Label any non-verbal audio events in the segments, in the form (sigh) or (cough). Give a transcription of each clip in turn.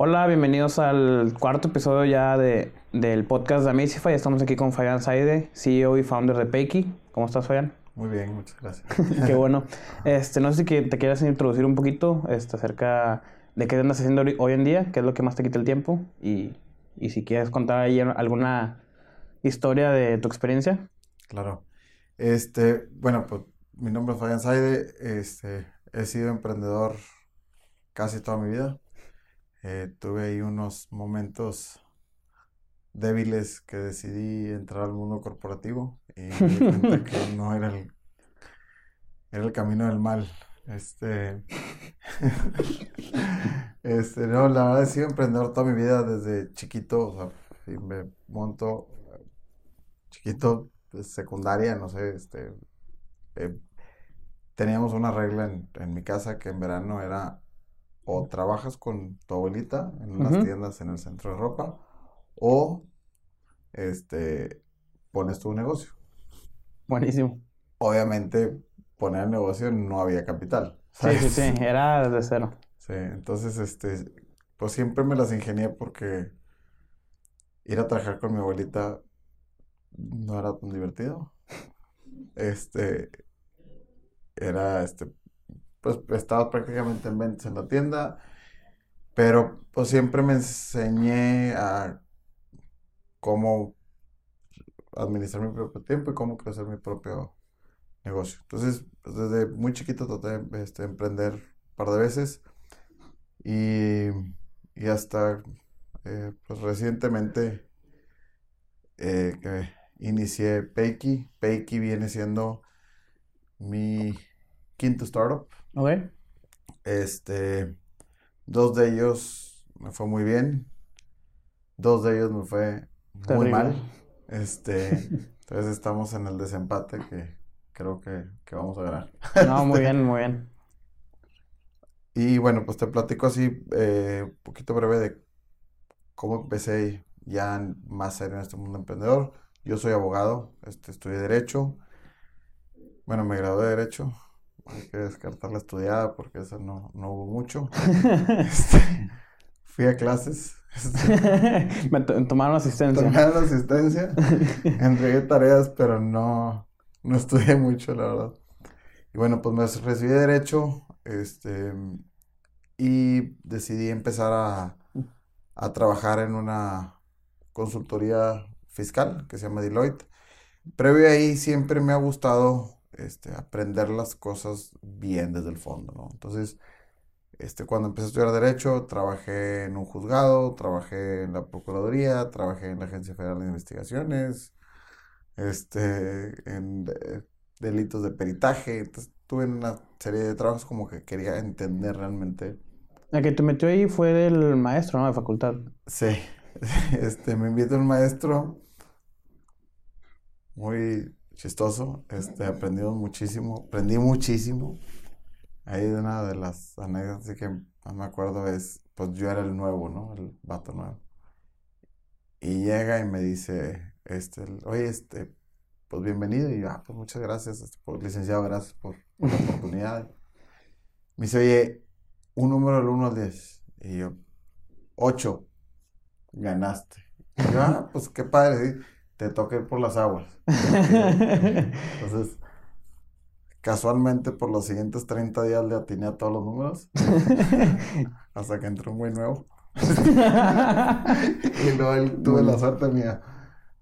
Hola, bienvenidos al cuarto episodio ya de, del podcast de Amazify. Estamos aquí con Fabián Saide, CEO y founder de Peiki. ¿Cómo estás, Fabián? Muy bien, muchas gracias. (laughs) Qué bueno. (laughs) Este, no sé si te quieras introducir un poquito este, acerca de qué andas haciendo hoy en día, qué es lo que más te quita el tiempo y, y si quieres contar ahí alguna historia de tu experiencia. Claro. Este, bueno, pues mi nombre es Fabián Saide. Este, he sido emprendedor casi toda mi vida. Eh, tuve ahí unos momentos débiles que decidí entrar al mundo corporativo y me di cuenta (laughs) que no era el, era el camino del mal. Este, (laughs) este, no, la verdad he sido emprendedor toda mi vida desde chiquito, o sea, me monto chiquito, pues, secundaria, no sé, este, eh, teníamos una regla en, en mi casa que en verano era o trabajas con tu abuelita en unas tiendas en el centro de ropa o este pones tu negocio. Buenísimo. Obviamente poner el negocio no había capital. Sí, sí, sí, era desde cero. Sí, entonces este pues siempre me las ingenié porque ir a trabajar con mi abuelita no era tan divertido. Este era este pues estaba prácticamente en ventas en la tienda, pero pues siempre me enseñé a cómo administrar mi propio tiempo y cómo crecer mi propio negocio. Entonces, pues, desde muy chiquito traté de este, emprender un par de veces y, hasta eh, pues recientemente eh, inicié Peiki. Peiki viene siendo mi quinto startup. Ok. Este, dos de ellos me fue muy bien. Dos de ellos me fue muy mal. Este, (laughs) entonces estamos en el desempate que creo que, vamos a ganar. No, muy bien, muy bien. (laughs) Y bueno, pues te platico así, eh, un poquito breve de cómo empecé ya más serio en este mundo emprendedor. Yo soy abogado, este, estudié Derecho. Bueno, me gradué de Derecho hay que descartar la estudiada porque eso no, no hubo mucho. (laughs) Este, fui a clases. Este, (laughs) Me tomaron asistencia. Tomaron asistencia. (laughs) Entregué tareas, pero no, no estudié mucho, la verdad. Y bueno, pues me recibí de Derecho este, y decidí empezar a, a trabajar en una consultoría fiscal que se llama Deloitte. Previo ahí siempre me ha gustado este, aprender las cosas bien desde el fondo, ¿no? Entonces, este, cuando empecé a estudiar Derecho, trabajé en un juzgado, trabajé en la Procuraduría, trabajé en la Agencia Federal de Investigaciones, este, en delitos de peritaje. Entonces, tuve una serie de trabajos como que quería entender realmente. El que te metió ahí fue del maestro, ¿no? De facultad. Sí. (laughs) Este, me invitó un maestro muy chistoso. Este, aprendimos muchísimo, aprendí muchísimo. Ahí una de las anécdotas que más me acuerdo es, pues yo era el nuevo, ¿no? El vato nuevo. Y llega y me dice, este, oye, este, pues bienvenido. Y yo, ah, pues muchas gracias, este, por, licenciado, gracias por, la oportunidad. Me dice, oye, un número del 1 al 10. Y yo, 8, ganaste. Y yo, ah, pues qué padre. ¿sí? Te toque por las aguas. (laughs) Entonces, casualmente por los siguientes 30 días le atiné a todos los números. (laughs) hasta que entró un güey nuevo. (laughs) y luego tuve la suerte mía.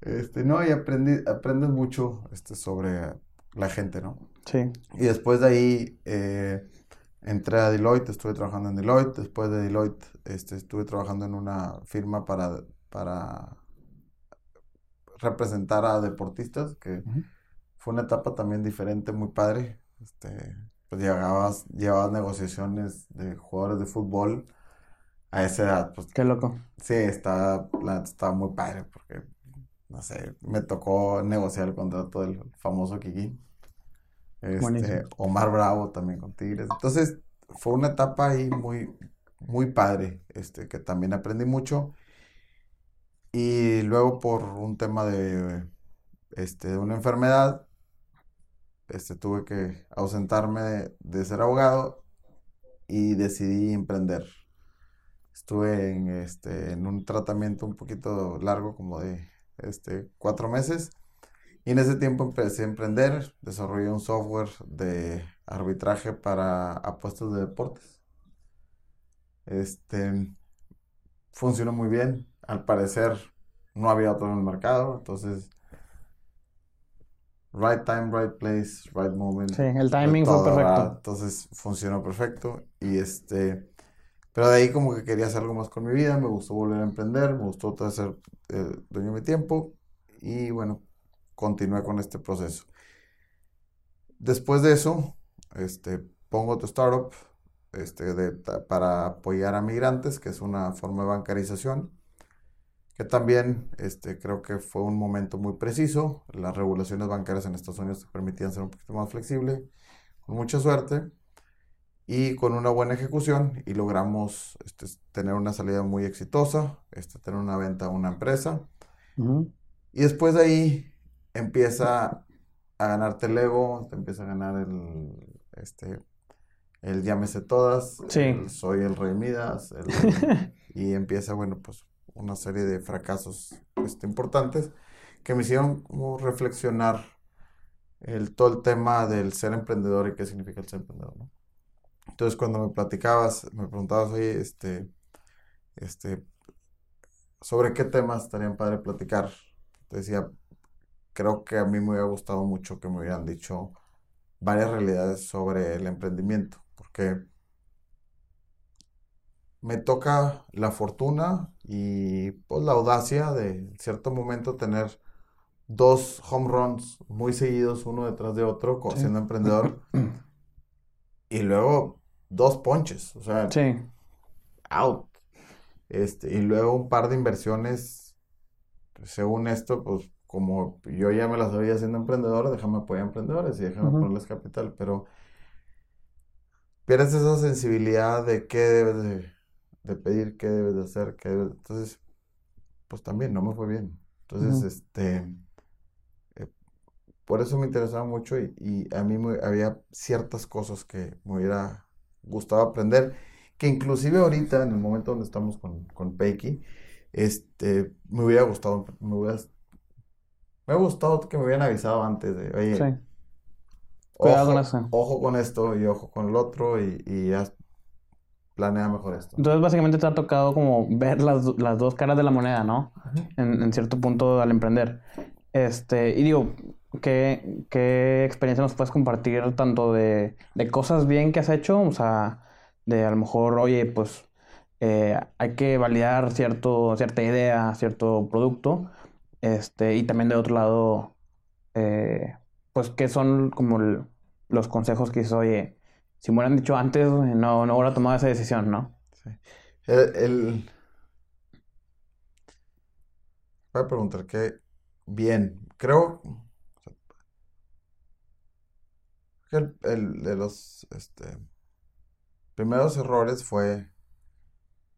Este, no, y aprendí, aprendes mucho este, sobre la gente, ¿no? Sí. Y después de ahí eh, entré a Deloitte, estuve trabajando en Deloitte. Después de Deloitte este, estuve trabajando en una firma para, para representar a deportistas, que fue una etapa también diferente, muy padre. Este, pues llegabas, llevabas negociaciones de jugadores de fútbol a esa edad. Pues, Qué loco. Sí, está, está muy padre porque, no sé, me tocó negociar el contrato del famoso Kiki. Este, Omar Bravo también con Tigres. Entonces, fue una etapa ahí muy, muy padre, este, que también aprendí mucho. Y luego por un tema de, este, de una enfermedad, este, tuve que ausentarme de, ser abogado y decidí emprender. Estuve en, este, en un tratamiento un poquito largo, como de este, cuatro meses. Y en ese tiempo empecé a emprender, desarrollé un software de arbitraje para apuestas de deportes. Este funcionó muy bien. Al parecer no había otro en el mercado, entonces right time, right place, right moment. Sí, el timing fue perfecto. Entonces funcionó perfecto y este pero de ahí como que quería hacer algo más con mi vida, me gustó volver a emprender, me gustó ser eh, dueño de mi tiempo y bueno, continué con este proceso. Después de eso, este, pongo tu startup este, de, para apoyar a migrantes, que es una forma de bancarización, que también este, creo que fue un momento muy preciso. Las regulaciones bancarias en Estados Unidos te permitían ser un poquito más flexible, con mucha suerte y con una buena ejecución y logramos este, tener una salida muy exitosa, este, tener una venta a una empresa. Y después de ahí empieza a ganarte el ego, te empieza a ganar el, este, el llámese todas, soy el rey Midas, (laughs) y empieza, bueno, pues una serie de fracasos este, importantes que me hicieron como reflexionar el, todo el tema del ser emprendedor y qué significa el ser emprendedor, ¿no? Entonces, cuando me platicabas, me preguntabas, oye, este, este, ¿sobre qué temas estarían padre platicar? Te decía, creo que a mí me hubiera gustado mucho que me hubieran dicho varias realidades sobre el emprendimiento, porque me toca la fortuna y pues la audacia de en cierto momento tener dos home runs muy seguidos uno detrás de otro siendo emprendedor. (clears throat) Y luego dos ponches, o sea, out. Este, y luego un par de inversiones, pues, según esto, pues como yo ya me las había siendo emprendedor, déjame apoyar a emprendedores y déjame ponerles capital, pero pierdes esa sensibilidad de qué debes de, pedir, qué debes de hacer, qué Entonces, pues también no me fue bien. Entonces, este por eso me interesaba mucho y, a mí me, había ciertas cosas que me hubiera gustado aprender, que inclusive ahorita, en el momento donde estamos con, con Peiki, este, me hubiera gustado, me hubiera, me gustado que me hubieran avisado antes de, oye, ojo, con eso. ojo con esto y ojo con el otro y, y ya planea mejor esto. Entonces, básicamente te ha tocado como ver las, las dos caras de la moneda, ¿no? en, en, cierto punto al emprender. Este, y digo, ¿qué, experiencia nos puedes compartir tanto de, cosas bien que has hecho? O sea, de a lo mejor, oye, pues eh, hay que validar cierto, cierta idea, cierto producto. Este, y también de otro lado, eh, pues, ¿qué son como los consejos que dices, oye, si me hubieran dicho antes, no, no hubiera tomado esa decisión, ¿no? Sí. el... Voy a preguntar qué bien, creo el, de los este, primeros errores fue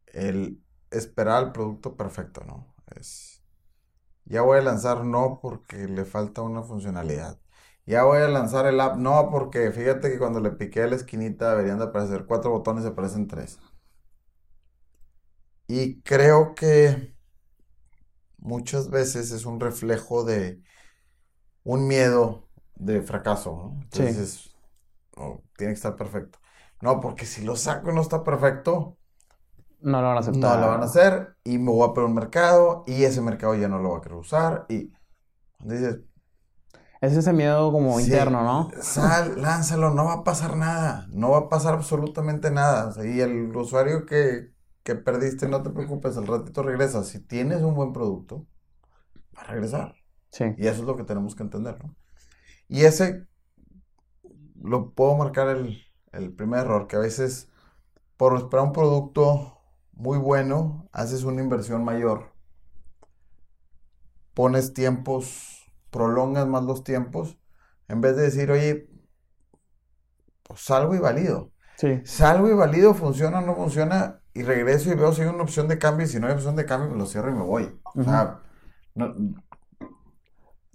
el esperar el producto perfecto, ¿no? Es, ya voy a lanzar no porque le falta una funcionalidad. Ya voy a lanzar el app no porque fíjate que cuando le piqué a la esquinita deberían de aparecer cuatro botones y aparecen tres. Y creo que muchas veces es un reflejo de un miedo de fracaso, ¿no? Entonces, tiene que estar perfecto. No, porque si lo saco y no está perfecto, no lo van a aceptar. No lo van a hacer y me voy a poner un mercado y ese mercado ya no lo va a querer usar y dices... Es ese miedo como interno, ¿no? Sal, lánzalo, no va a pasar nada, no va a pasar absolutamente nada. y el usuario que, que perdiste, no te preocupes, al ratito regresa. Si tienes un buen producto, va a regresar. Sí. Y eso es lo que tenemos que entender, ¿no? Y ese lo puedo marcar el, primer error, que a veces por esperar un producto muy bueno, haces una inversión mayor. Pones tiempos, prolongas más los tiempos, en vez de decir, oye, pues salgo y valido. Sí. Salgo y valido, funciona o no funciona, y regreso y veo si hay una opción de cambio, y si no hay opción de cambio, pues lo cierro y me voy. O sea,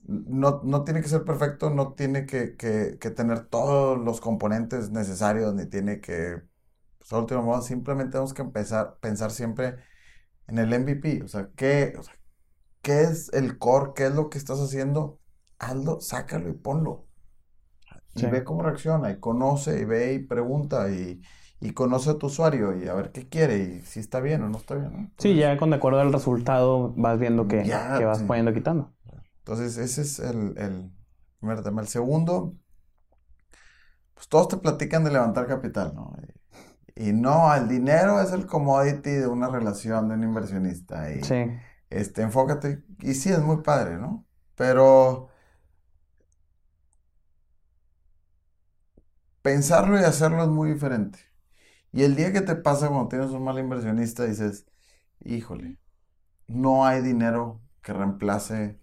no, no, tiene que ser perfecto, no tiene que, tener todos los componentes necesarios, ni tiene que pues a última moda, simplemente tenemos que empezar, pensar siempre en el MVP. O sea, ¿qué, o sea, ¿qué es el core? ¿Qué es lo que estás haciendo? Hazlo, sácalo y ponlo. Y ve cómo reacciona, y conoce, y ve y pregunta, y, y conoce a tu usuario, y a ver qué quiere, y si está bien o no está bien, ¿no? Sí, ya con de acuerdo al resultado vas viendo que, Ya, que vas sí. poniendo quitando. Entonces, ese es el, el primer tema. El segundo, pues todos te platican de levantar capital, ¿no? Y, y no, el dinero es el commodity de una relación de un inversionista. Y Sí, este, enfócate, y sí, es muy padre, ¿no? Pero pensarlo y hacerlo es muy diferente. Y el día que te pasa cuando tienes un mal inversionista, dices, híjole, no hay dinero que reemplace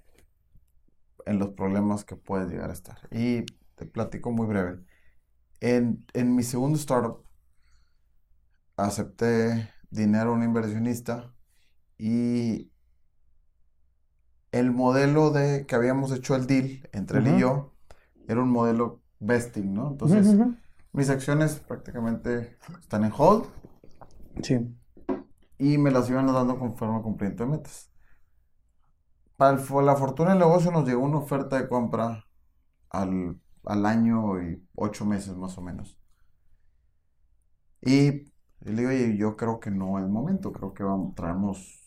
en los problemas que puedes llegar a estar. Y te platico muy breve. En, en mi segundo startup, acepté dinero a un inversionista y el modelo de que habíamos hecho el deal entre él y yo era un modelo vesting, ¿no? Entonces, mis acciones prácticamente están en hold sí, y me las iban dando conforme al cumplimiento de metas. Para el la fortuna del negocio nos llegó una oferta de compra al, al año y ocho meses más o menos. Y, y le digo, oye, yo creo que no es momento, creo que vamos, traemos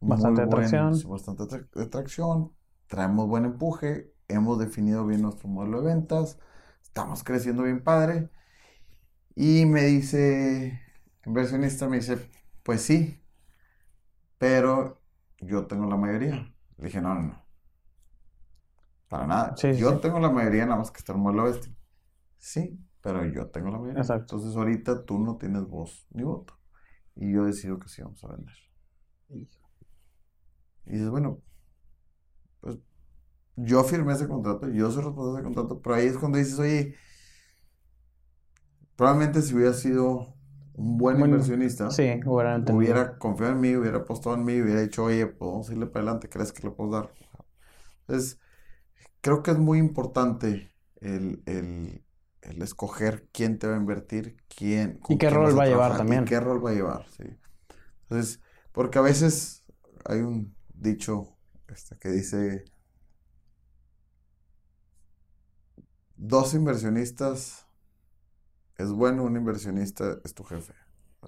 Bastante buen- atracción. bastante atra- atracción, traemos buen empuje, hemos definido bien nuestro modelo de ventas, estamos creciendo bien padre. Y me dice, inversionista me dice, pues sí, pero yo tengo la mayoría. Le dije, no, no, no. Para nada. Sí, yo sí. tengo la mayoría, nada más que está el modelo bestia. Sí, pero yo tengo la mayoría. Exacto. Entonces ahorita tú no tienes voz ni voto. Y yo decido que sí vamos a vender. Y dices, bueno, pues yo firmé ese contrato, yo soy responsable de ese contrato, pero ahí es cuando dices, oye, probablemente si hubiera sido un buen Bueno, inversionista, sí, hubiera hubiera confiado en mí, hubiera apostado en mí, hubiera dicho, oye, pues vamos a irle para adelante, ¿crees que le puedo dar? Entonces, creo que es muy importante el, el- el escoger quién te va a invertir, quién, con qué quién rol va a llevar trabajar también. Y qué rol va a llevar, sí. Entonces, porque a veces hay un dicho este, que dice, dos inversionistas es bueno, un inversionista es tu jefe.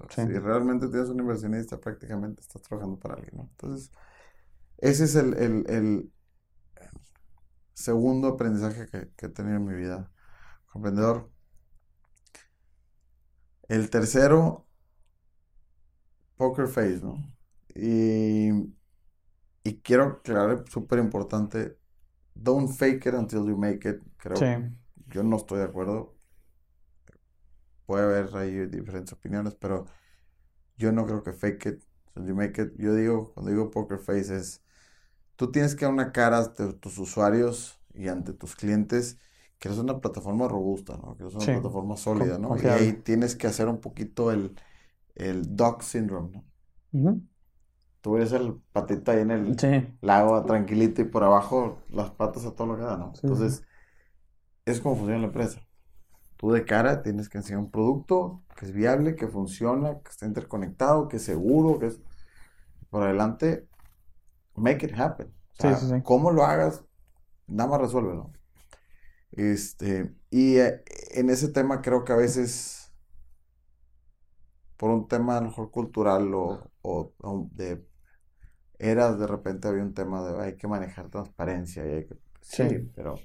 Sí. Si realmente tienes un inversionista, prácticamente estás trabajando para alguien, ¿no? Entonces, ese es el, el- el segundo aprendizaje que, que he tenido en mi vida como emprendedor. El tercero, poker face, ¿no? Y, y quiero aclarar, súper importante, don't fake it until you make it. Creo, Sí, yo no estoy de acuerdo. Puede haber ahí diferentes opiniones, pero yo no creo que fake it until you make it. Yo digo, cuando digo poker face es, tú tienes que dar una cara ante tus usuarios y ante tus clientes que eres una plataforma robusta, ¿no? Que eres una Sí, plataforma sólida, ¿no? Y confiable. ahí tienes que hacer un poquito el, el dog syndrome, ¿no? Ujú. Tú eres el patito ahí en el sí, lago tranquilito y por abajo las patas a todo lo que da, ¿no? Sí, Entonces, es como funciona la empresa. Tú de cara tienes que enseñar un producto que es viable, que funciona, que está interconectado, que es seguro, que es por adelante, make it happen. O Sí, sí, sí. cómo lo hagas, nada más resuélvelo. Este, y eh, en ese tema creo que a veces, por un tema a lo mejor cultural o, o- o de eras, de repente había un tema de hay que manejar transparencia y hay que, sí, Sí. pero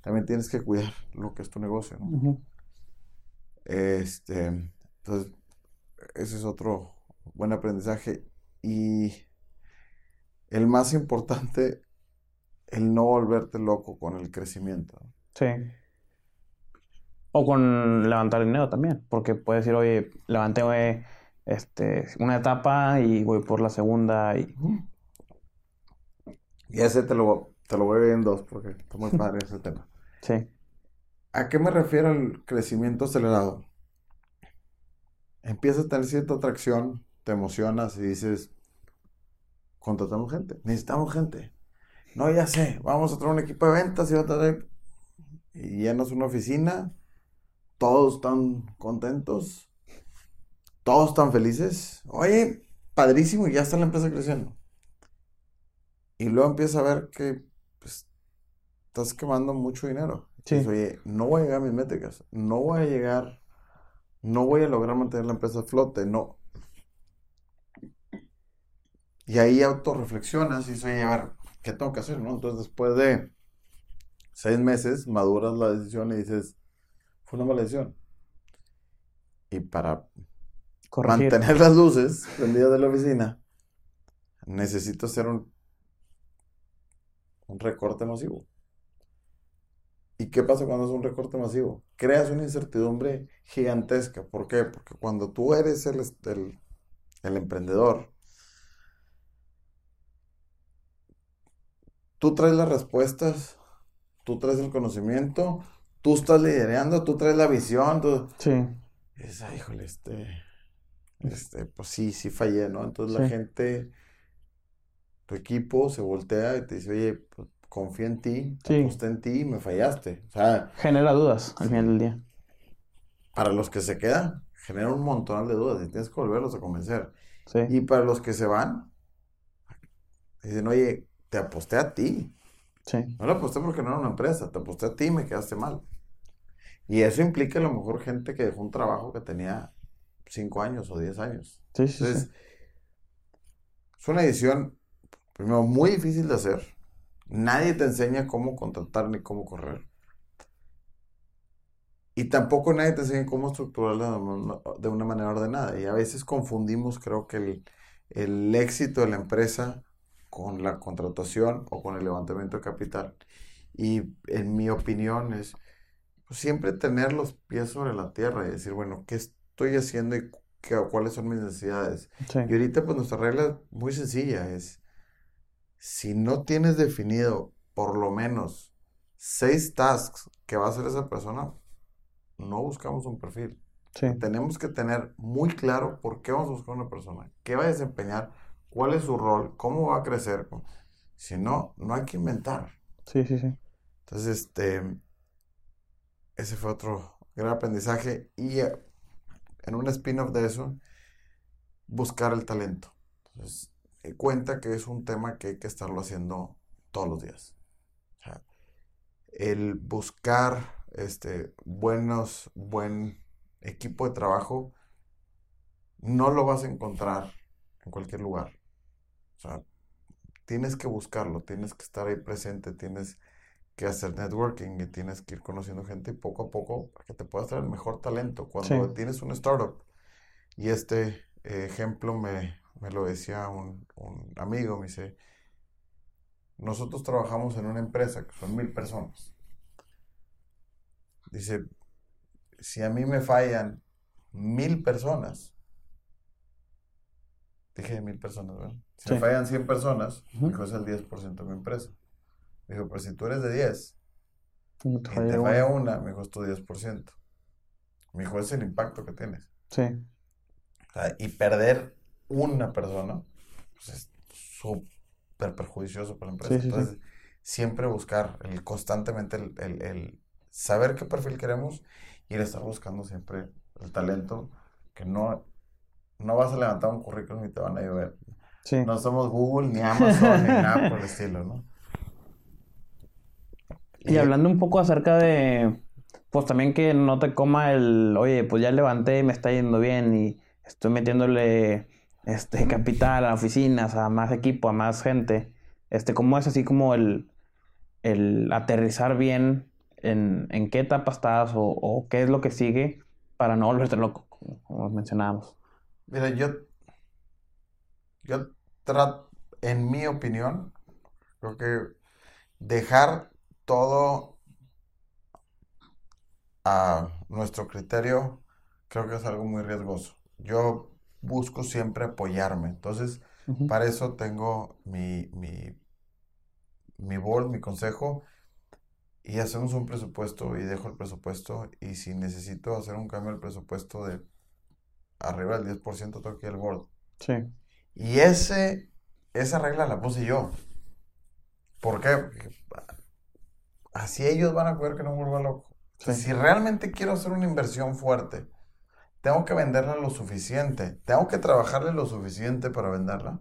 también tienes que cuidar lo que es tu negocio, ¿no? Este, entonces, ese es otro buen aprendizaje. Y el más importante, el no volverte loco con el crecimiento. sí. O con levantar dinero también, porque puedes decir, oye, levanté este, una etapa y voy por la segunda y... Y ese te lo, te lo voy a ver en dos, porque está muy (laughs) padre ese tema. Sí, ¿A qué me refiero al crecimiento acelerado? Empiezas a tener cierta atracción, te emocionas y dices, contratamos gente, necesitamos gente. No, ya sé, vamos a traer un equipo de ventas y va a traer... Y llenas una oficina, todos están contentos todos están felices. Oye, padrísimo, y ya está la empresa creciendo. Y luego empieza a ver que pues, estás quemando mucho dinero. Sí. Dices, oye, no voy a llegar a mis métricas, no voy a llegar, no voy a lograr mantener la empresa a flote, no. Y ahí autorreflexionas y dices, oye, a ver, ¿qué tengo que hacer? ¿no? Entonces, después de seis meses, maduras la decisión y dices, fue una mala decisión. Y para Corregir. mantener las luces prendidas de la oficina, necesito hacer un, un recorte masivo. ¿Y qué pasa cuando es un recorte masivo? Creas una incertidumbre gigantesca. ¿Por qué? Porque cuando tú eres el, el, el emprendedor, tú traes las respuestas, tú traes el conocimiento, tú estás liderando, tú traes la visión, tú... Sí. Es, híjole, este, este, pues sí, sí fallé, ¿no? Entonces la gente, tu equipo se voltea y te dice, oye, pues, confía en ti, Sí. aposté en ti y me fallaste. O sea, Genera dudas al final del día. para los que se quedan, genera un montón de dudas y tienes que volverlos a convencer. Sí. Y para los que se van, dicen, oye, te aposté a ti. Sí. No le aposté porque no era una empresa, te aposté a ti y me quedaste mal. Y eso implica a lo mejor gente que dejó un trabajo que tenía 5 años o 10 años. Sí, sí, sí. Entonces, es una edición, primero, muy difícil de hacer. Nadie te enseña cómo contratar ni cómo correr. Y tampoco nadie te enseña cómo estructurarla de una- manera ordenada. Y a veces confundimos, creo que el, el éxito de la empresa con la contratación o con el levantamiento de capital. Y en mi opinión es pues, siempre tener los pies sobre la tierra y decir, bueno, ¿qué estoy haciendo y qué- cuáles son mis necesidades? Sí. Y ahorita pues nuestra regla muy sencilla, es si no tienes definido por lo menos seis tasks que va a hacer esa persona, no buscamos un perfil. Sí. Tenemos que tener muy claro por qué vamos a buscar una persona, qué va a desempeñar, cuál es su rol, cómo va a crecer. Si no, no hay que inventar. Sí, sí, sí. Entonces, este, ese fue otro gran aprendizaje. Y eh, en un spin-off de eso, buscar el talento. Entonces, eh, cuenta que es un tema que hay que estarlo haciendo todos los días. O sea, el buscar este, buenos, buen equipo de trabajo, no lo vas a encontrar en cualquier lugar. O sea, tienes que buscarlo, tienes que estar ahí presente, tienes que hacer networking y tienes que ir conociendo gente y poco a poco para que te puedas traer el mejor talento. Cuando Sí. tienes una startup, y este eh, ejemplo me, me lo decía un, un amigo, me dice, nosotros trabajamos en una empresa que son mil personas. Dice, si a mí me fallan mil personas, dije mil personas, ¿verdad? Si me fallan 100 personas, me dijo, es el 10% de mi empresa. Me dijo, pero si tú eres de 10 No te y falla te una. falla una, me dijo, es tu 10%. Me dijo, es el impacto que tienes. Sí. O sea, y perder una persona, pues es súper perjudicioso para la empresa. Sí, sí, sí. Entonces, siempre buscar el, constantemente el, el- el saber qué perfil queremos y el estar buscando siempre el talento, que no, no vas a levantar un currículum y te van a llover. Sí. No somos Google, ni Amazon, ni (laughs) nada por el estilo, ¿no? Y hablando un poco acerca de, pues también que no te coma el, oye, pues ya levanté, me está yendo bien y estoy metiéndole este capital a oficinas, a más equipo, a más gente. Este, ¿cómo es así como el, el aterrizar bien en, en qué etapa estás o, o qué es lo que sigue para no volverte loco, como- como mencionábamos? Mira, yo, yo trato, en mi opinión, creo que dejar todo a nuestro criterio, creo que es algo muy riesgoso. Yo busco siempre apoyarme. Entonces, para eso tengo mi, mi, mi board, mi consejo, y hacemos un presupuesto y dejo el presupuesto. Y si necesito hacer un cambio del presupuesto de arriba del 10%, tengo que ir al board. Sí, Y ese, esa regla la puse yo. ¿Por qué? Porque así ellos van a poder que no me vuelva loco. Sí. si realmente quiero hacer una inversión fuerte, tengo que venderla lo suficiente, tengo que trabajarle lo suficiente para venderla.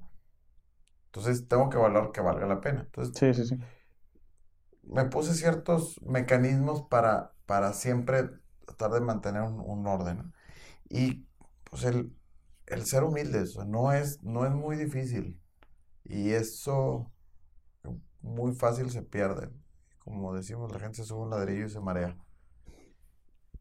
Entonces tengo que valorar que valga la pena. Entonces, Sí, sí, sí. me puse ciertos mecanismos para, para siempre tratar de mantener un, un orden. Y pues el, el ser humilde, o sea, no es, no es muy difícil. Y eso muy fácil se pierde. Como decimos, la gente sube un ladrillo y se marea.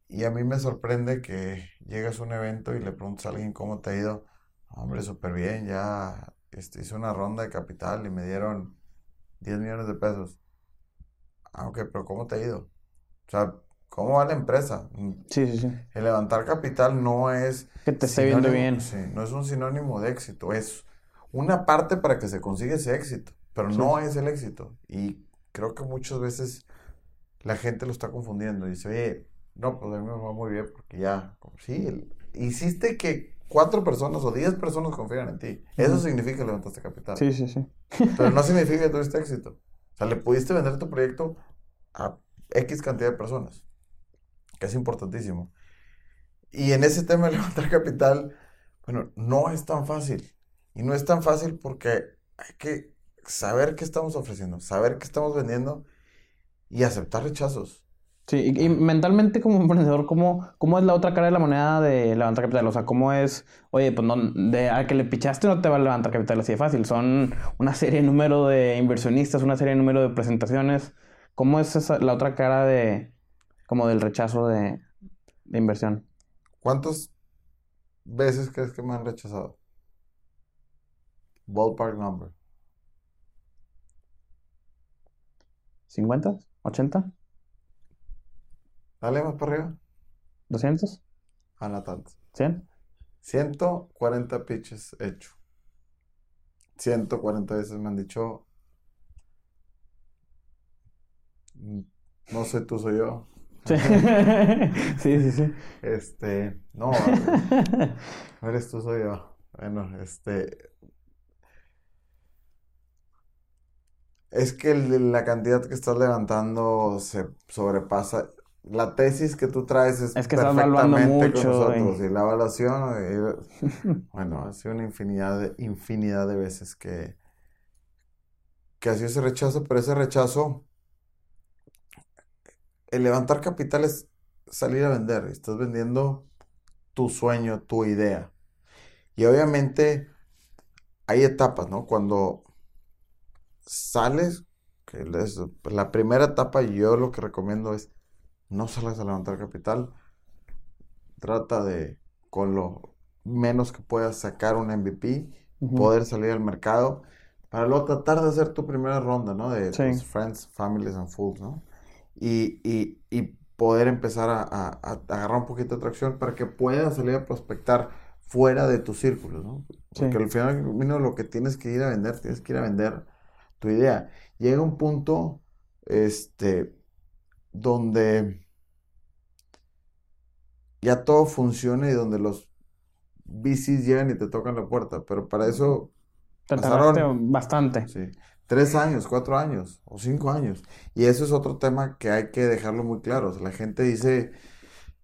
Y a mí me sorprende que llegas a un evento y le preguntas a alguien cómo te ha ido. Hombre, súper bien, ya este, hice una ronda de capital y me dieron 10 millones de pesos. Ah, ok, pero ¿cómo te ha ido? O sea, ¿cómo va la empresa? Sí, sí, sí. El levantar capital no es Que te esté viendo bien. sí, no es un sinónimo de éxito, es una parte para que se consiga ese éxito, pero Sí. no es el éxito. Y creo que muchas veces la gente lo está confundiendo. Dice, oye, no, pues a mí me va muy bien porque ya, como, sí, el- hiciste que cuatro personas o diez personas confían en ti. Eso significa que levantaste capital. Sí, sí, sí. Pero no (laughs) significa que tuviste éxito. O sea, le pudiste vender tu proyecto a X cantidad de personas, que es importantísimo. Y en ese tema de (laughs) levantar capital, bueno, no es tan fácil. Y no es tan fácil porque hay que saber qué estamos ofreciendo, saber qué estamos vendiendo y aceptar rechazos. Sí, y, y mentalmente como (laughs) emprendedor, ¿cómo, ¿cómo es la otra cara de la moneda de levantar capital? O sea, ¿cómo es, oye, pues no, de a que le pichaste no te va a levantar capital así de fácil? Son una serie de número de inversionistas, una serie de número de presentaciones. ¿Cómo es esa, la otra cara de, como del rechazo de, de inversión? ¿Cuántas veces crees que me han rechazado? Ballpark number. ¿50? ¿80? Dale más para arriba. ¿200? Ah, no tanto. ¿100? 140 pitches hecho. 140 veces me han dicho, "Mm, no soy tú, soy yo. Sí, (laughs) sí, sí. sí. Este, no, no eres tú, soy yo. Bueno, este, es que la cantidad que estás levantando se sobrepasa. La tesis que tú traes es Es que estás perfectamente con mucho, nosotros. y- Y la evaluación, eh, (laughs) bueno, ha sido una infinidad de, infinidad de veces que, que ha sido ese rechazo, pero ese rechazo, el levantar capital es salir a vender. Estás vendiendo tu sueño, tu idea. Y obviamente hay etapas, ¿no? Cuando sales, que es la primera etapa, yo lo que recomiendo es no salgas a levantar capital. Trata de, con lo menos que puedas, sacar un MVP, poder salir al mercado, para luego tratar de hacer tu primera ronda, ¿no? De Sí. tus friends, families and fools, ¿no? Y, y, y poder empezar a, a- a agarrar un poquito de tracción para que puedas salir a prospectar fuera de tu círculo, ¿no? Porque Sí. al final, lo que tienes que ir a vender, tienes que ir a vender tu idea. Llega un punto, este, donde ya todo funciona y donde los VCs llegan y te tocan la puerta, pero para eso, Te Pasaron- bastante. sí, tres años, cuatro años o cinco años. Y eso es otro tema que hay que dejarlo muy claro. O sea, la gente dice,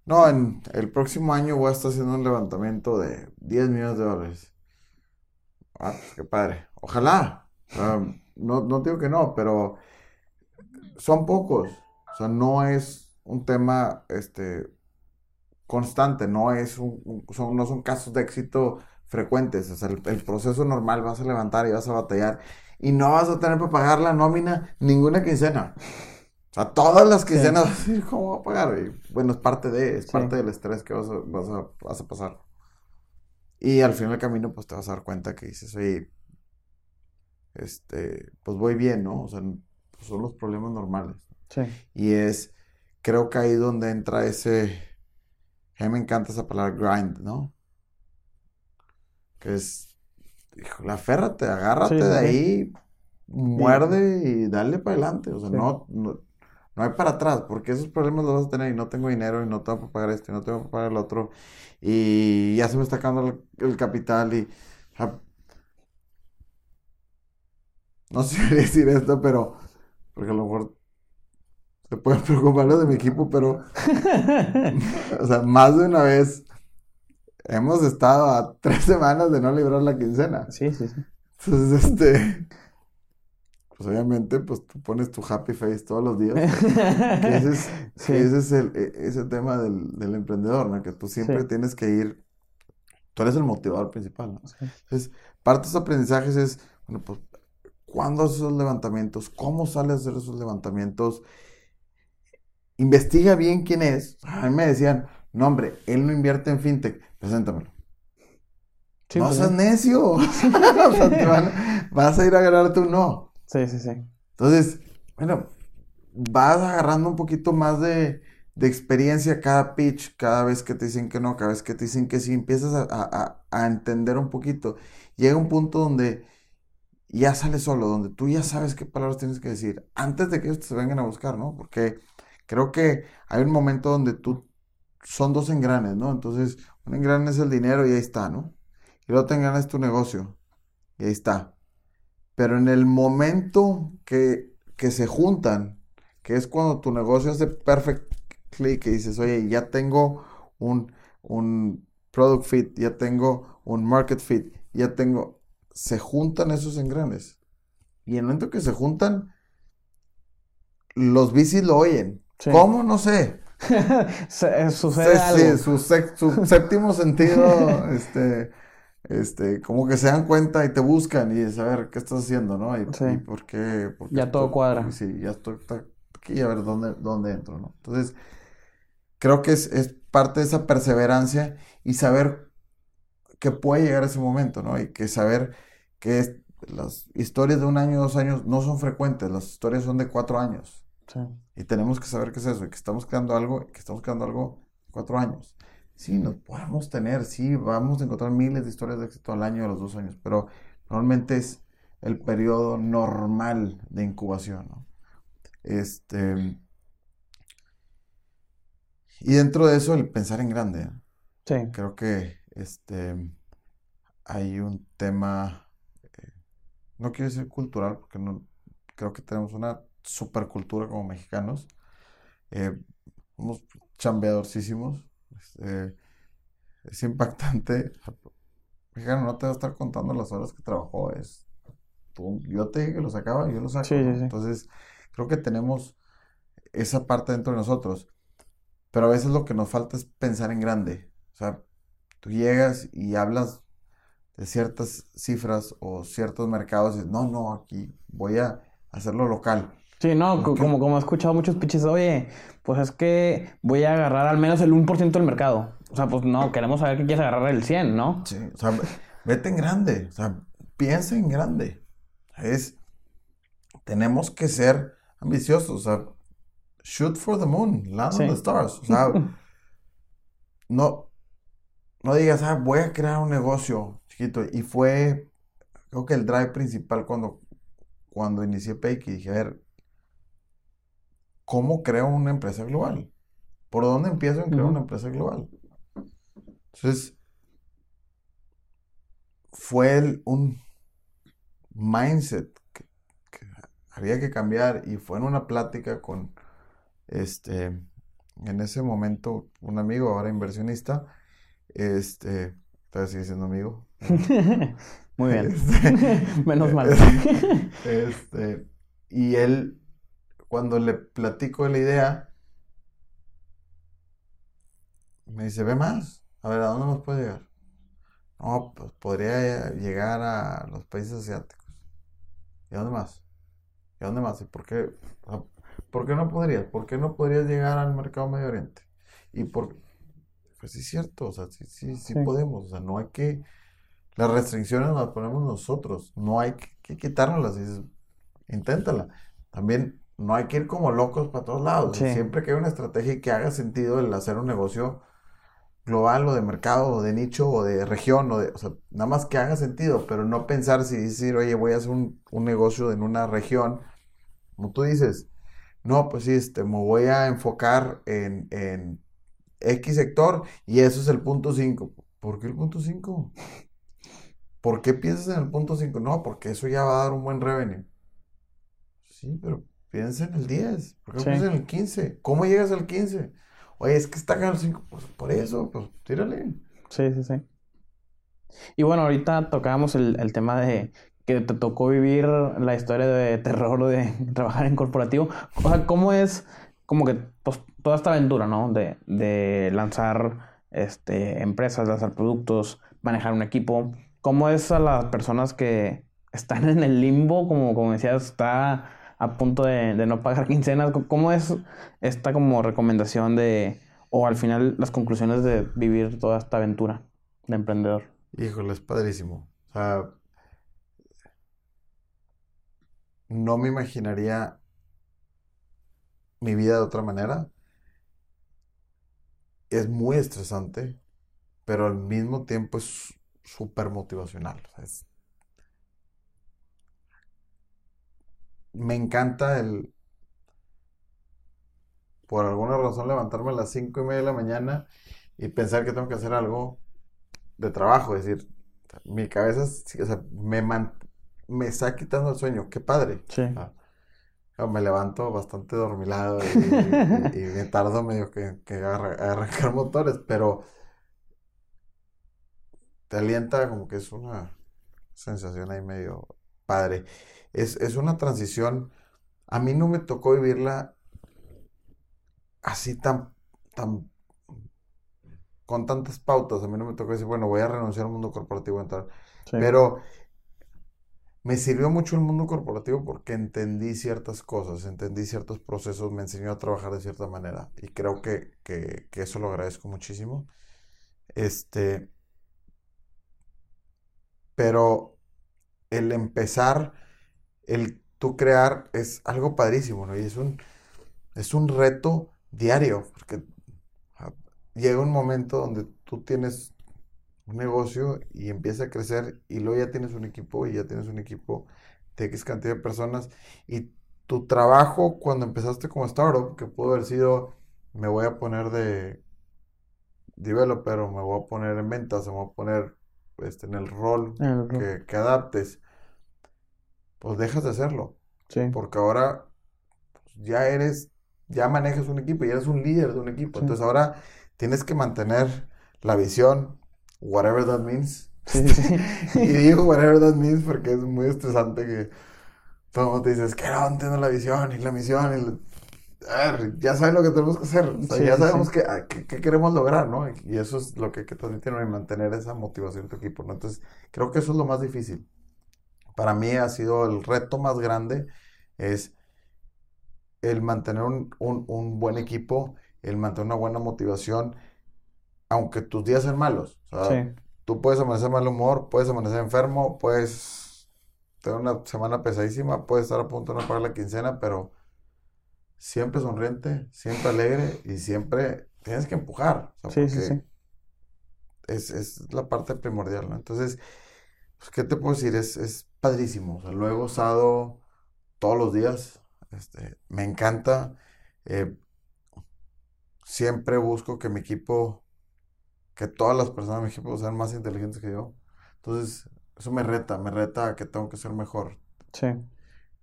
no, en el próximo año voy a estar haciendo un levantamiento de 10 millones de dólares. Ah, pues qué padre. Ojalá. Ah, no, no digo que no, pero son pocos. O sea, no es un tema este, constante, no es un, un- son, no son casos de éxito frecuentes. O sea, el, el proceso normal vas a levantar y vas a batallar y no vas a tener para pagar la nómina ninguna quincena. O sea, todas las quincenas vas a decir, ¿cómo voy a pagar? Y, bueno, es parte de, es Sí. parte del estrés que vas a, vas a, vas a pasar. Y al final del camino, pues te vas a dar cuenta que dices, oye, este, pues voy bien, ¿no? O sea, pues, son los problemas normales. Sí. Y es, creo que ahí donde entra ese, a mí me encanta esa palabra grind, ¿no? Que es, híjole, aférrate, agárrate Sí, de sí. ahí, muerde y dale para adelante. O sea, no, no, no hay para atrás, porque esos problemas los vas a tener y no tengo dinero y no tengo para pagar esto y no tengo para pagar el otro. Y ya se me está acabando el, el capital y... o sea, no sé si (laughs) decir esto, pero... Porque a lo mejor se pueden (laughs) preocupar los de mi equipo, pero... (laughs) O sea, más de una vez hemos estado a tres semanas de no librar la quincena. Sí, sí, sí. Entonces, este, pues obviamente, pues tú pones tu happy face todos los días. que ese es, Sí. ese es el, e- ese tema del, del emprendedor, ¿no? Que tú siempre Sí. tienes que ir, tú eres el motivador principal, ¿no? Sí. Entonces, parte de esos aprendizajes es, bueno, pues, ¿cuándo haces esos levantamientos? ¿Cómo sales a hacer esos levantamientos? Investiga bien quién es. A mí me decían, no, hombre, él no invierte en fintech, preséntamelo. Sí, no pues, seas sí. necio. (laughs) o sea, te van- vas a ir a ganarte un no. Sí, sí, sí. Entonces, bueno, vas agarrando un poquito más de, de experiencia cada pitch, cada vez que te dicen que no, cada vez que te dicen que sí, empiezas a- a entender un poquito. Llega un punto donde ya sale solo, donde tú ya sabes qué palabras tienes que decir antes de que ellos te vengan a buscar, ¿no? Porque creo que hay un momento donde tú son dos engranes, ¿no? Entonces, un engrane es el dinero y ahí está, ¿no? Y el otro engrane es tu negocio y ahí está. Pero en el momento que, que se juntan, que es cuando tu negocio hace perfect click, que dices, oye, ya tengo un, un product fit, ya tengo un market fit, ya tengo, se juntan esos engranes. Y en el momento que se juntan, los bicis lo oyen. Sí. ¿Cómo? No sé. (laughs) Se- eh, Sucede sí, algo. su, sec- su séptimo sentido, (laughs) este, este, como que se dan cuenta y te buscan y es a ver qué estás haciendo, ¿no? Y, Sí. y por qué, por qué Ya todo estoy- cuadra. Sí, ya estoy aquí, a ver dónde, dónde entro, ¿no? Entonces, creo que es, es parte de esa perseverancia y saber que puede llegar ese momento, ¿no? Y que saber que es- las historias de un año, dos años no son frecuentes, las historias son de cuatro años. Sí. Y tenemos que saber qué es eso, y que estamos creando algo, que estamos creando algo cuatro años. Sí, nos podemos tener, sí, vamos a encontrar miles de historias de éxito al año, a los dos años, pero normalmente es el periodo normal de incubación, ¿no? Este, y dentro de eso, el pensar en grande, ¿no? Sí. Creo que este, hay un tema, eh, no quiero decir cultural, porque no, creo que tenemos una supercultura como mexicanos. Eh, somos chambeadorcísimos. este, es impactante. (laughs) Mexicano no te va a estar contando las horas que trabajó. Es, pum, yo te dije que lo sacaba, yo lo saco. Sí, sí, ¿no? sí. Entonces, creo que tenemos esa parte dentro de nosotros. Pero a veces lo que nos falta es pensar en grande. O sea, tú llegas y hablas de ciertas cifras o ciertos mercados y dices, no, no, aquí voy a hacerlo local. Sí, no, como, como he escuchado muchos pitches, oye, pues es que voy a agarrar al menos el 1% del mercado. O sea, pues no, queremos saber que quieres agarrar el 100, ¿no? Sí, o sea, vete en grande, o sea, piensa en grande. Es, tenemos que ser ambiciosos, o sea, shoot for the moon, land Sí. on the stars. O sea, (laughs) no, no digas, ah, voy a crear un negocio chiquito. Y fue, creo que el drive principal cuando, cuando inicié Payke, dije, a ver, ¿cómo creo una empresa global? ¿Por dónde empiezo en crear una empresa global? Entonces, fue el- un mindset que, que había que cambiar y fue en una plática con, este, en ese momento, un amigo, ahora inversionista, este, todavía sigue siendo amigo. (laughs) Muy (laughs) bien. Este, (laughs) Menos mal. este, y él, cuando le platico la idea, me dice, ve más, a ver, ¿a dónde nos puede llegar? No, pues podría llegar a los países asiáticos. ¿Y a dónde más? ¿Y a dónde más? ¿Y por qué? ¿por qué no podrías? ¿Por qué no podrías llegar al mercado Medio Oriente? Y por... Pues sí es cierto, o sea, sí, sí, sí Sí. podemos, o sea, no hay que... Las restricciones las ponemos nosotros, no hay que, que quitárnoslas, dices, inténtala. También no hay que ir como locos para todos lados, Sí. siempre que haya una estrategia que haga sentido el hacer un negocio global o de mercado o de nicho o de región o de, o sea, nada más que haga sentido, pero no pensar si decir, oye, voy a hacer un, un negocio en una región, como tú dices, no, pues sí, este, me voy a enfocar en, en X sector y eso es el punto 5. ¿Por qué el punto 5? ¿Por qué piensas en el punto 5? No, porque eso ya va a dar un buen revenue. Sí, pero piensa en el 10. ¿Por qué Sí. piensas en el 15? ¿Cómo llegas al 15? Oye, es que está acá el 5. Pues por eso, pues tírale. Sí, sí, sí. Y bueno, ahorita tocábamos el, el tema de que te tocó vivir la historia de terror de (laughs) trabajar en corporativo. O sea, ¿cómo es como que toda esta aventura, ¿no? De, de lanzar este, empresas, lanzar productos, manejar un equipo. ¿Cómo es a las personas que están (laughs) en el limbo, como, como decías, está a punto de, de no pagar quincenas? ¿Cómo es esta como recomendación de, o al final las conclusiones de vivir toda esta aventura de emprendedor? Híjole, es padrísimo. O sea, no me imaginaría mi vida de otra manera. Es muy estresante, pero al mismo tiempo es súper motivacional. Me encanta el, por alguna razón, levantarme a las cinco y media de la mañana y pensar que tengo que hacer algo de trabajo. Es decir, mi cabeza, sí, o sea, me, man- me está quitando el sueño. Qué padre. Sí. Ah, me levanto bastante dormilado y, y- y me tardo medio que, arrancar (laughs) motores, pero te alienta como que es una sensación ahí medio padre. Es, es una transición. A mí no me tocó vivirla así tan, tan, con tantas pautas. A mí no me tocó decir, bueno, voy a renunciar al mundo corporativo entrar. Sí. Pero me sirvió mucho el mundo corporativo porque entendí ciertas cosas, entendí ciertos procesos, me enseñó a trabajar de cierta manera. Y creo que, que, eso lo agradezco muchísimo. Este, pero el empezar, el tú crear es algo padrísimo, ¿no? Y es un, es un reto diario, porque llega un momento donde tú tienes un negocio y empieza a crecer y luego ya tienes un equipo y ya tienes un equipo de X cantidad de personas y tu trabajo cuando empezaste como startup, que pudo haber sido, me voy a poner de developer o me voy a poner en ventas o me voy a poner este, en el rol que, que adaptes, pues dejas de hacerlo. sí. Porque ahora pues, ya eres, ya manejas un equipo, ya eres un líder de un equipo. Sí. Entonces ahora tienes que mantener la visión, whatever that means. Sí, sí. (laughs) Y digo whatever that means porque es muy estresante que todo el mundo te dice, es que no entiendo la visión y la misión. Y la- A ver, ya saben lo que tenemos que hacer. O sea, Sí, ya sabemos sí. que, que- que queremos lograr, ¿no? Y eso es lo que, que transmiten y mantener esa motivación en tu equipo, ¿no? Entonces, creo que eso es lo más difícil. Para mí ha sido el reto más grande, es el mantener un, un- un buen equipo, el mantener una buena motivación, aunque tus días sean malos. O sea, Sí. tú puedes amanecer mal humor, puedes amanecer enfermo, puedes tener una semana pesadísima, puedes estar a punto de no pagar la quincena, pero siempre sonriente, siempre alegre y siempre tienes que empujar. o sea, Sí, sí, sí. es, es la parte primordial, ¿no? Entonces, pues, ¿qué te puedo decir? Es, es padrísimo. O sea, lo he gozado todos los días. Este, me encanta. Eh, siempre busco que mi equipo, que todas las personas de mi equipo sean más inteligentes que yo. Entonces, eso me reta, me reta a que tengo que ser mejor. Sí.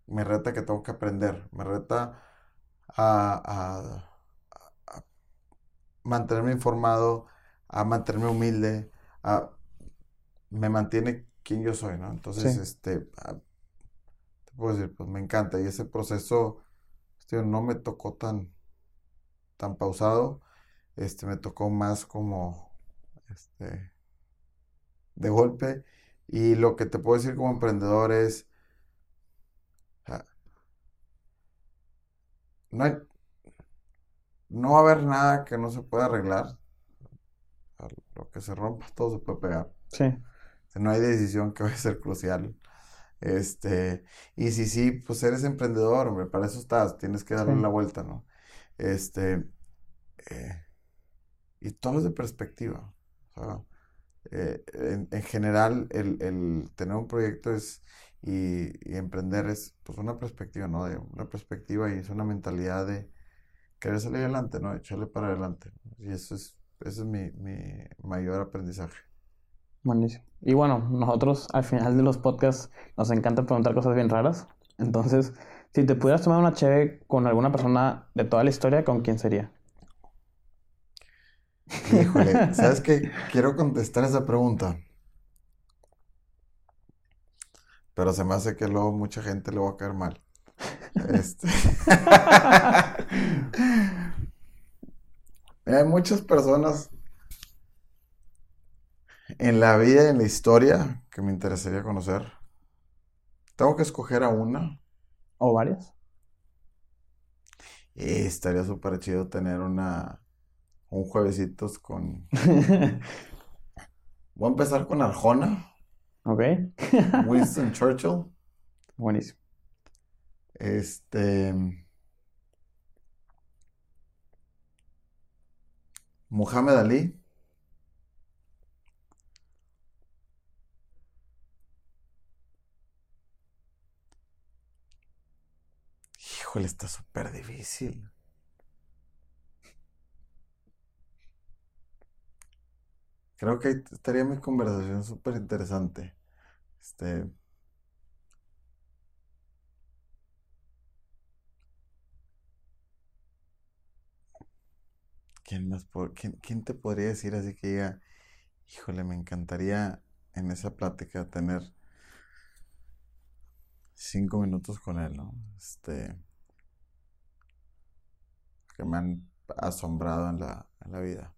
Me reta que tengo que aprender. Me reta a, a- a mantenerme informado, a mantenerme humilde, a, me mantiene quien yo soy, ¿no? Entonces, Sí. este, a- te puedo decir, pues me encanta. Y ese proceso, este, no me tocó tan, tan pausado, este, me tocó más como, este, de golpe. Y lo que te puedo decir como emprendedor es, ah, no hay, no va a haber nada que no se pueda arreglar. A Lo que se rompa, todo se puede pegar. Sí. O sea, No hay decisión que vaya a ser crucial. Este, y si sí, pues eres emprendedor, hombre, para eso estás, tienes que darle Sí. la vuelta, ¿no? Este, eh, y todo es de perspectiva. Eh, en, en general, el, tener un proyecto es, y, emprender es, pues, una perspectiva, ¿no? De una perspectiva y es una mentalidad de querer salir adelante, ¿no? Echarle para adelante. Y eso es, ese es mi, mi mayor aprendizaje. Buenísimo. Y bueno, nosotros al final de los podcasts nos encanta preguntar cosas bien raras. Entonces, si te pudieras tomar una cheve con alguna persona de toda la historia, ¿con quién sería? Híjole, ¿sabes qué? Quiero contestar esa pregunta. Pero se me hace que luego mucha gente le va a caer mal. Este... Hay (laughs) muchas personas en la vida y en la historia que me interesaría conocer. Tengo que escoger a una. ¿O varias? Y estaría súper chido tener una un juevesitos con. (laughs) Voy a empezar con Arjona. Ok. (laughs) Winston Churchill. Buenísimo. Este. Muhammad Ali. Híjole, está súper difícil. Creo que estaría mi conversación súper interesante. Este. ¿Quién más po- quién, quién te podría decir así que diga, híjole, me encantaría en esa plática tener cinco minutos con él, ¿no? Este, que me han asombrado en la, en la vida.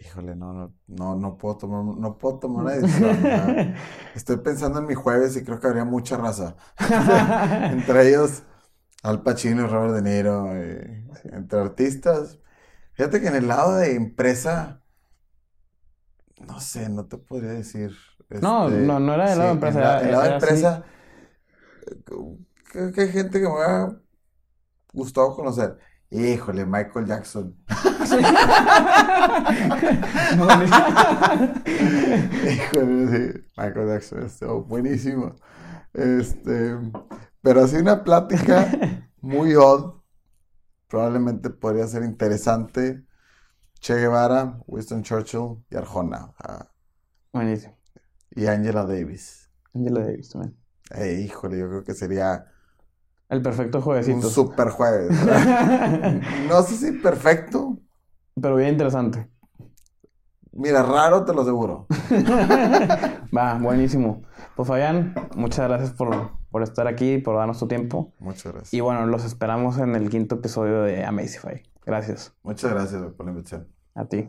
Híjole, no, no, no, no puedo tomar, no puedo tomar una (laughs) decisión. Estoy pensando en mi jueves y creo que habría mucha raza. (laughs) Entre ellos, Al Pacino y Robert De Niro. eh, entre artistas. Fíjate que en el lado de empresa, no sé, no te podría decir. No, este, no, no era del lado de empresa, En, la- era- en lado de era así. empresa, creo que hay gente que me ha gustado conocer. Híjole, Michael Jackson. (laughs) Híjole, sí, Michael Jackson estuvo buenísimo. Este, pero así una plática muy odd, probablemente podría ser interesante. Che Guevara, Winston Churchill y Arjona. Buenísimo. y Angela Davis. Angela Davis también. Eh, híjole, yo creo que sería El perfecto un juevesito. super jueves. (laughs) No sé si perfecto. Pero bien interesante. Mira, raro te lo aseguro. (laughs) Va, buenísimo. Pues Fabián, muchas gracias por, por estar aquí y por darnos tu tiempo. Muchas gracias. Y bueno, los esperamos en el quinto episodio de Amazify. Gracias Muchas gracias por la invitación. a ti.